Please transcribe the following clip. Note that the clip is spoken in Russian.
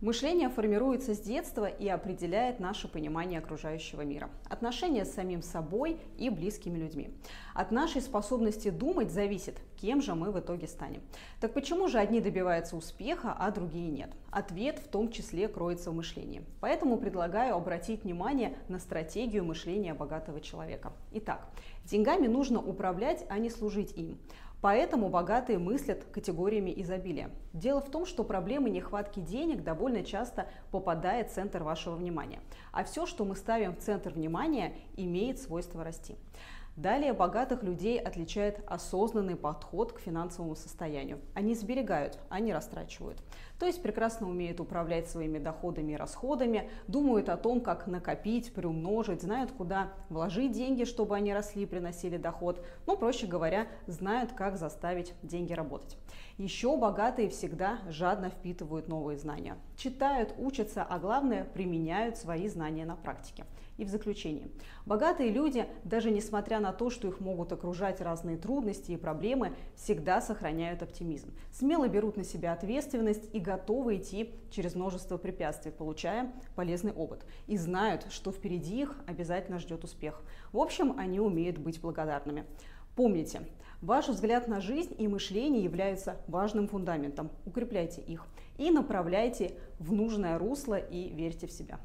Мышление формируется с детства и определяет наше понимание окружающего мира, отношения с самим собой и близкими людьми. От нашей способности думать зависит, кем же мы в итоге станем. Так почему же одни добиваются успеха, а другие нет? Ответ в том числе кроется в мышлении. Поэтому предлагаю обратить внимание на стратегию мышления богатого человека. Итак, деньгами нужно управлять, а не служить им. Поэтому богатые мыслят категориями изобилия. Дело в том, что проблема нехватки денег довольно часто попадает в центр вашего внимания. А все, что мы ставим в центр внимания, имеет свойство расти. Далее богатых людей отличает осознанный подход к финансовому состоянию. Они сберегают, а не растрачивают. То есть прекрасно умеют управлять своими доходами и расходами, думают о том, как накопить, приумножить, знают, куда вложить деньги, чтобы они росли и приносили доход. Ну, проще говоря, знают, как заставить деньги работать. Еще богатые всегда жадно впитывают новые знания. Читают, учатся, а главное, применяют свои знания на практике. И в заключение. Богатые люди, даже несмотря на то, что их могут окружать разные трудности и проблемы, всегда сохраняют оптимизм. Смело берут на себя ответственность и готовы идти через множество препятствий, получая полезный опыт. И знают, что впереди их обязательно ждет успех. В общем, они умеют быть благодарными. Помните, ваш взгляд на жизнь и мышление являются важным фундаментом. Укрепляйте их и направляйте в нужное русло и верьте в себя.